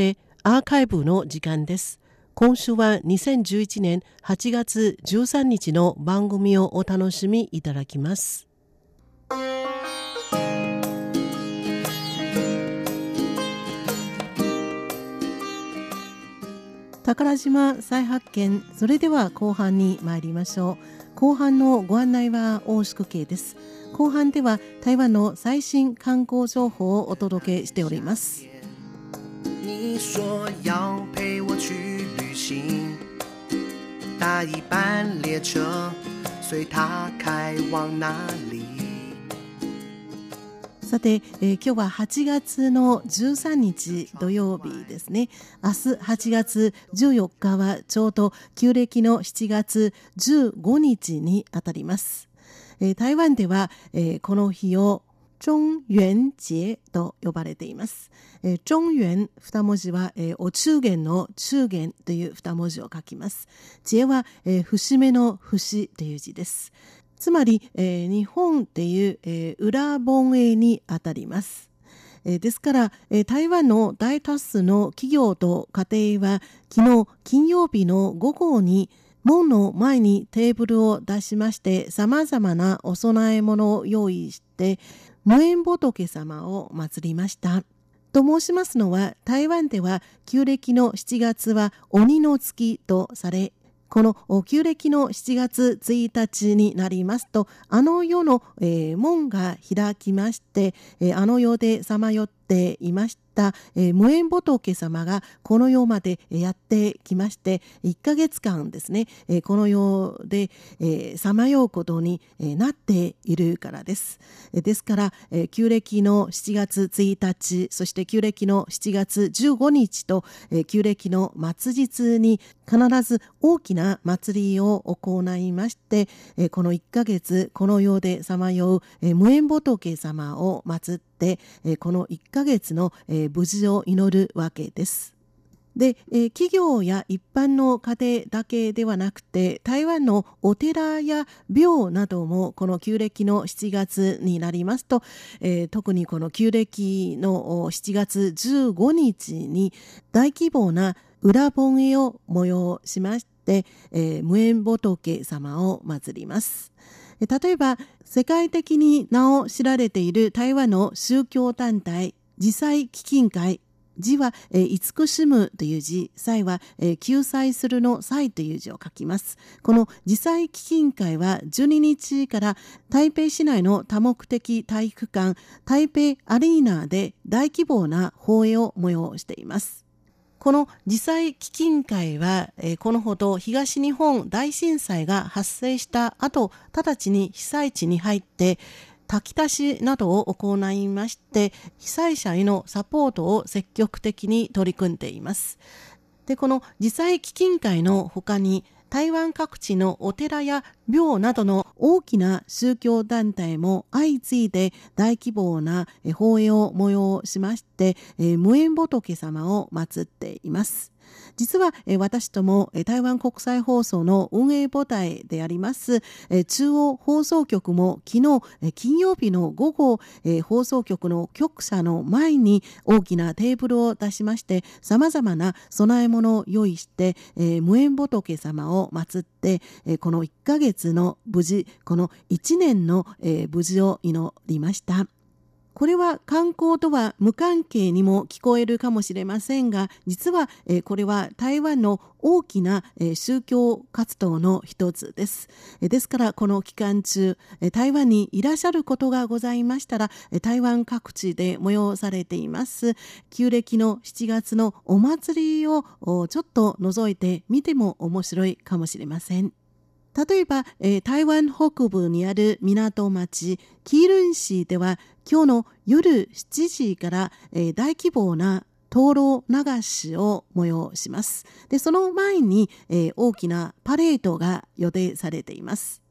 してアーカイブの時間です。今週は2011年8月13日の番組をお楽しみいただきます。宝島再発見それでは後半に参りましょう後半のご案内は大宿慶です後半では台湾の最新観光情報をお届けしております说要陪我去旅行搭一班列车随他开往哪里？さて、えー、今日は8月の13日土曜日ですね。明日8月14日はちょうど旧暦の7月15日にあたります。えー、台湾では、えー、この日を中元節と呼ばれています。えー、中元二文字は、えー、お中元の中元という二文字を書きます。節は、えー、節目の節という字です。つまり、えー、日本っていう、えー、裏本営にあたります。ですから、台湾の大多数の企業と家庭は昨日金曜日の午後に門の前にテーブルを出しまして様々なお供え物を用意して無縁仏様を祀りました。と申しますのは台湾では旧暦の7月は鬼の月とされこの旧暦の7月1日になりますとあの世の、えー、門が開きまして、えー、あの世でさまよっていました、えー、無縁仏様がこの世までやってきまして1ヶ月間ですね、えー、この世でさまようことになっているからです。ですから、えー、旧暦の7月1日そして旧暦の7月15日と、えー、旧暦の末日に必ず大きな祭りを行いまして、えー、この1ヶ月この世でさまよう、えー、無縁仏様を祀って、え、この1ヶ月の、え、無事を祈るわけです。で、え、企業や一般の家庭だけではなくて台湾のお寺や廟などもこの旧暦の7月になりますと、えー、特にこの旧暦の7月15日に大規模な裏盆絵を催しまして、えー、無縁仏様を祀ります。例えば世界的に名を知られている台湾の宗教団体自祭基金会字は、え、慈しむという字、祭は、え、救済するの祭という字を書きます。この自祭基金会は12日から台北市内の多目的体育館台北アリーナで大規模な放映を催しています。この自災基金会は、え、このほど東日本大震災が発生した後、直ちに被災地に入って、炊き出しなどを行いまして被災者へのサポートを積極的に取り組んでいます。でこの自災基金会の他に台湾各地のお寺や廟などの大きな宗教団体も相次いで大規模な法要を催しまして、無縁仏様を祀っています。実は、え私とも、え台湾国際放送の運営母体であります、え中央放送局も昨日、え金曜日の午後、え放送局の局舎の前に大きなテーブルを出しまして様々な供え物を用意して、え無縁仏様を祀って、えこの1ヶ月の無事この1年の、え無事を祈りました。これは観光とは無関係にも聞こえるかもしれませんが実は、これは台湾の大きな、宗教活動の一つです、ですからこの期間中、台湾にいらっしゃることがございましたら、台湾各地で催されています旧暦の7月のお祭りをちょっと覗いてみても面白いかもしれません。例えば、えー、台湾北部にある港町キールン市では今日の夜7時から、えー、大規模な灯籠流しを催します。で、その前に、えー、大きなパレードが予定されています。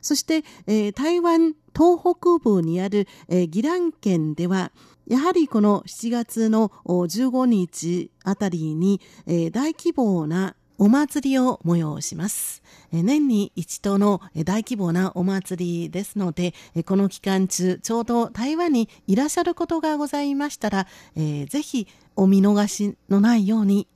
そして、え、台湾東北部にある、えー、宜蘭県では、やはりこの7月の15日あたりに、え、大規模なお祭りを催します。年に一度の大規模なお祭りですので、この期間中、ちょうど台湾にいらっしゃることがございましたら、えー、ぜひお見逃しのないように。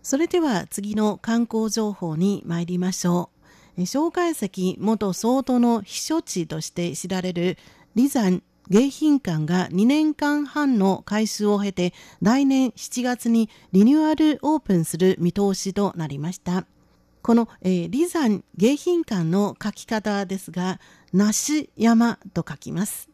それでは次の観光情報に参りましょう。蒋介石元総統の避暑地として知られる李山迎賓館が2年間半の改修を経て来年7月にリニューアルオープンする見通しとなりました。この、えー、李山迎賓館の書き方ですが、梨山と書きます。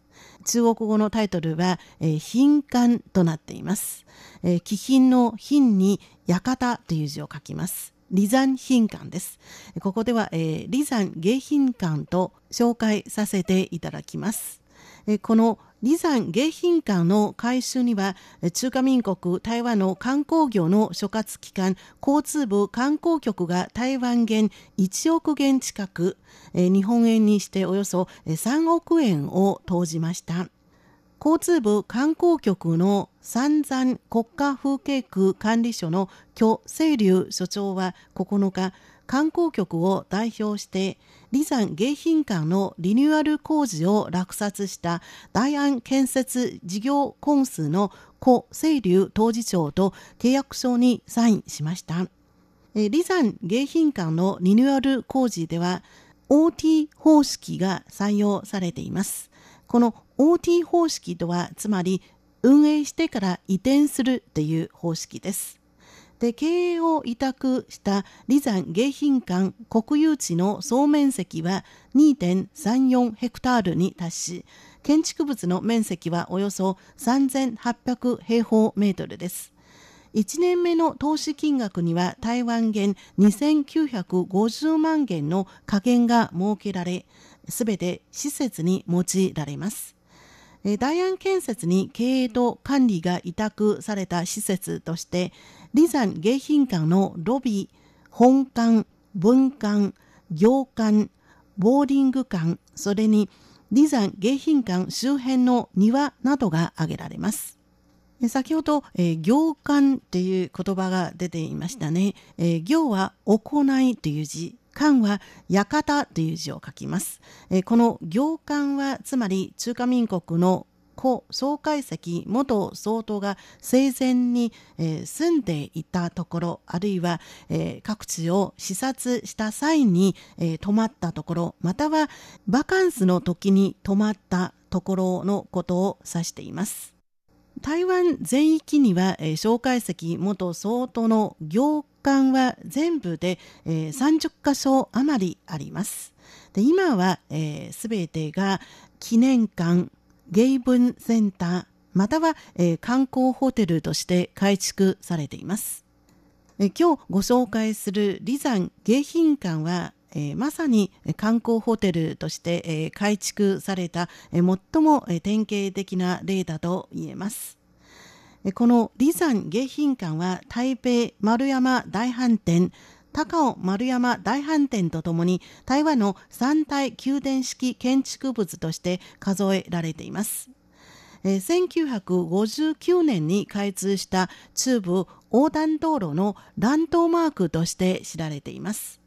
中国語のタイトルは、えー、賓館となっています。えー、気品の品に館という字を書きます。李山賓館です。ここでは、えー、李山迎賓館と紹介させていただきます。この李山迎賓館の改修には中華民国台湾の観光業の所轄機関交通部観光局が台湾元1億元近く日本円にしておよそ3億円を投じました。交通部観光局の三山国家風景区管理所の許清流所長は9日観光局を代表して李山迎賓館のリニューアル工事を落札した大安建設事業コンスの古清流当事長と契約書にサインしました。李山迎賓館のリニューアル工事では OT 方式が採用されています。この OT 方式とはつまり運営してから移転するという方式です。で経営を委託した李山迎賓館国有地の総面積は2.34ヘクタールに達し建築物の面積はおよそ3800平方メートルです。1年目の投資金額には台湾元2950万元の加減が設けられ、すべて施設に用いられます。大安建設に経営と管理が委託された施設として、李山迎賓館のロビー、本館、文館、行館、ボーリング館、それに李山迎賓館周辺の庭などが挙げられます。先ほど、えー、行館という言葉が出ていましたね。えー、行は行いという字、館は館という字を書きます。え、この行館はつまり中華民国の故蒋介石元総統が生前に、えー、住んでいたところあるいは、えー、各地を視察した際に、えー、泊まったところまたはバカンスの時に泊まったところのことを指しています。台湾全域には、えー、介石元総統の行館は全部で、えー、30カ所余りあります。で今はすべ、えー、てが記念館、芸文センター、または、えー、観光ホテルとして改築されています。え、今日ご紹介する李山迎賓館はえー、まさに観光ホテルとして、えー、改築された、えー、最も、え典型的な例だと言えます。この李山迎賓館は台北丸山大飯店高尾丸山大飯店とともに台湾の三大宮殿式建築物として数えられています。1959年に開通した中部横断道路のラントマークとして知られています。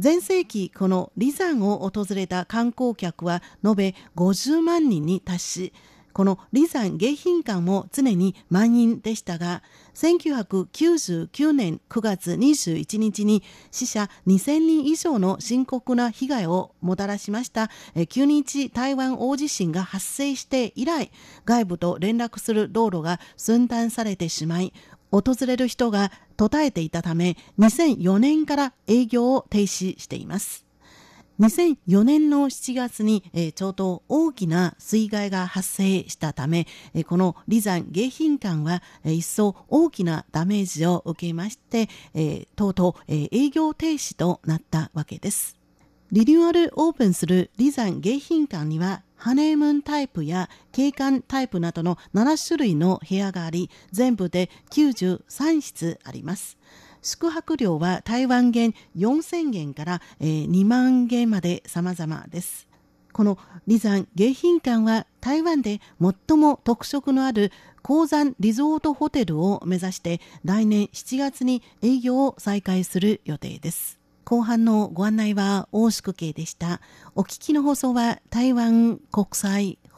前世紀この李山を訪れた観光客は延べ50万人に達しこの李山迎賓館も常に満員でしたが1999年9月21日に死者2000人以上の深刻な被害をもたらしました9日台湾大地震が発生して以来外部と連絡する道路が寸断されてしまい訪れる人が途絶えていたため2004年から営業を停止しています。2004年の7月に、えー、ちょうど大きな水害が発生したため、えー、この李山迎賓館は、えー、一層大きなダメージを受けまして、えー、とうとう、えー、営業停止となったわけです。リニューアルオープンする李山迎賓館にはハネームンタイプや景観タイプなどの7種類の部屋があり、全部で93室あります。宿泊料は台湾元4000元から、2万元まで様々です。この離山迎賓館は台湾で最も特色のある鉱山リゾートホテルを目指して来年7月に営業を再開する予定です。後半のご案内は大宿慶でした。お聞きの放送は台湾国際